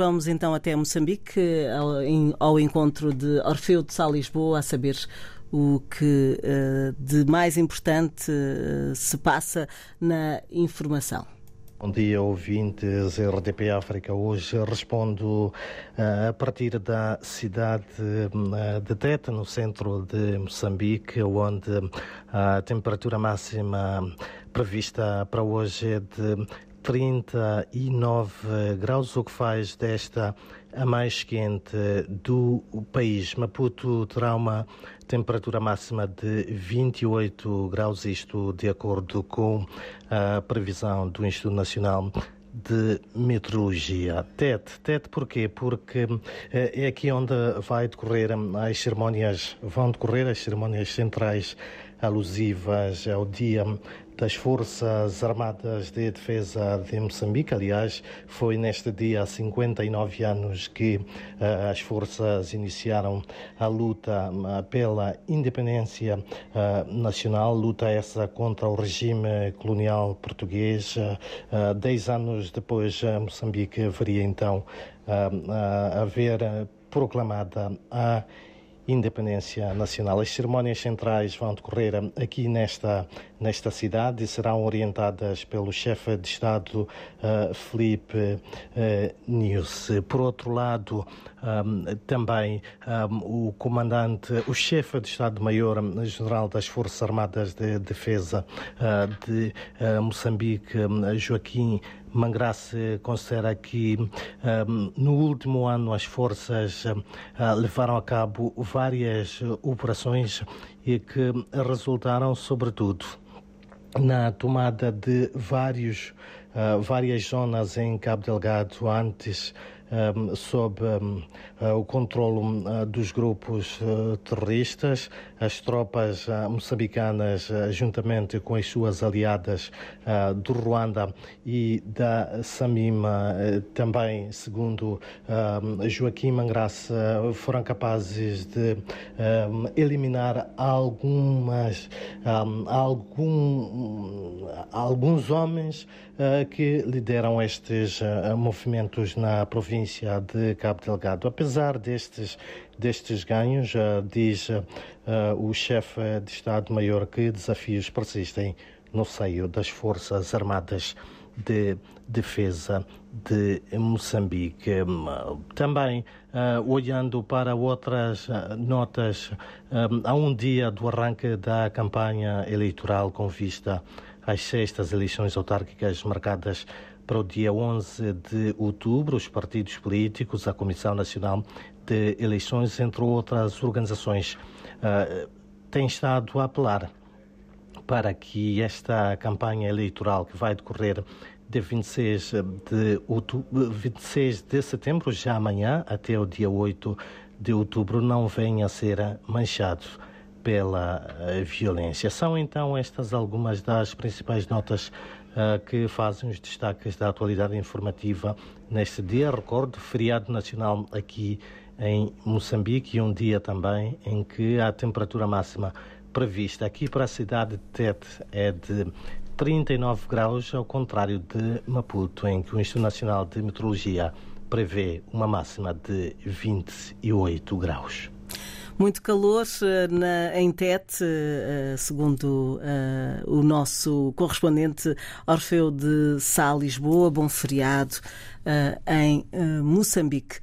vamos então até Moçambique, ao, encontro de Orfeu de Sá Lisboa, a saber o que de mais importante se passa na informação. Bom dia, ouvintes RDP África. Hoje respondo uh, a partir da cidade de Tete, no centro de Moçambique, onde a temperatura máxima prevista para hoje é de 39 graus, o que faz desta a mais quente do país. Maputo terá uma temperatura máxima de 28 graus, isto de acordo com a previsão do Instituto Nacional de Meteorologia. TET. TET porquê? Porque eh, é aqui onde vai decorrer as cerimónias, vão decorrer as cerimónias centrais alusivas ao Dia das Forças Armadas de Defesa de Moçambique. Aliás, foi neste dia há 59 anos que uh, as forças iniciaram a luta uh, pela independência uh, nacional, luta essa contra o regime colonial português. dez anos depois, Moçambique haveria então haver proclamada a independência nacional. As cerimónias centrais vão decorrer aqui nesta, nesta cidade e serão orientadas pelo chefe de Estado uh, Felipe uh, News. Por outro lado, um, também um, o comandante, o chefe de Estado-Maior-General das Forças Armadas de Defesa uh, de Moçambique, Joaquim Mangrace considera que um, no último ano as forças uh, levaram a cabo várias operações e que resultaram, sobretudo, na tomada de vários, uh, várias zonas em Cabo Delgado antes um, sob um, uh, o controlo uh, dos grupos uh, terroristas. As tropas moçambicanas, juntamente com as suas aliadas do Ruanda e da Samima, também, segundo Joaquim Mangraça, foram capazes de eliminar algumas, algum, alguns homens que lideram estes movimentos na província de Cabo Delgado. Apesar destes, destes ganhos, uh, diz uh, o chefe de Estado-Maior que desafios persistem no seio das Forças Armadas de Defesa de Moçambique. Também, uh, olhando para outras uh, notas, um, há um dia do arranque da campanha eleitoral com vista às sextas eleições autárquicas marcadas para o dia 11 de outubro, os partidos políticos, a Comissão Nacional de Eleições, entre outras organizações, uh, têm estado a apelar para que esta campanha eleitoral que vai decorrer de 26 de, outubro, 26 de setembro, já amanhã, até o dia 8 de outubro, não venha a ser manchado pela eh, violência. São então estas algumas das principais notas uh, que fazem os destaques da atualidade informativa neste dia. Recordo, feriado nacional aqui em Moçambique e um dia também em que a temperatura máxima prevista aqui para a cidade de Tete é de 39 graus, ao contrário de Maputo, em que o Instituto Nacional de Meteorologia prevê uma máxima de 28 graus. Muito calor eh, na, em Tete, eh, segundo uh, o nosso correspondente Orfeu de Sá, Lisboa. Bom feriado uh, em uh, Moçambique.